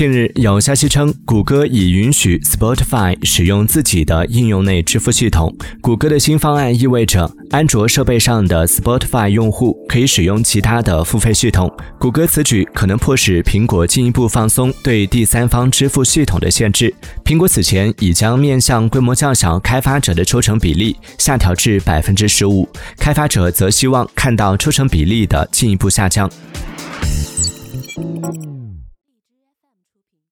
近日有消息称谷歌已允许 spotify 使用自己的应用内支付系统。谷歌的新方案意味着安卓设备上的 spotify 用户可以使用其他的付费系统。谷歌此举可能迫使苹果进一步放松对第三方支付系统的限制。苹果此前已将面向规模较小开发者的抽成比例下调至百分之十五。开发者则希望看到抽成比例的进一步下降。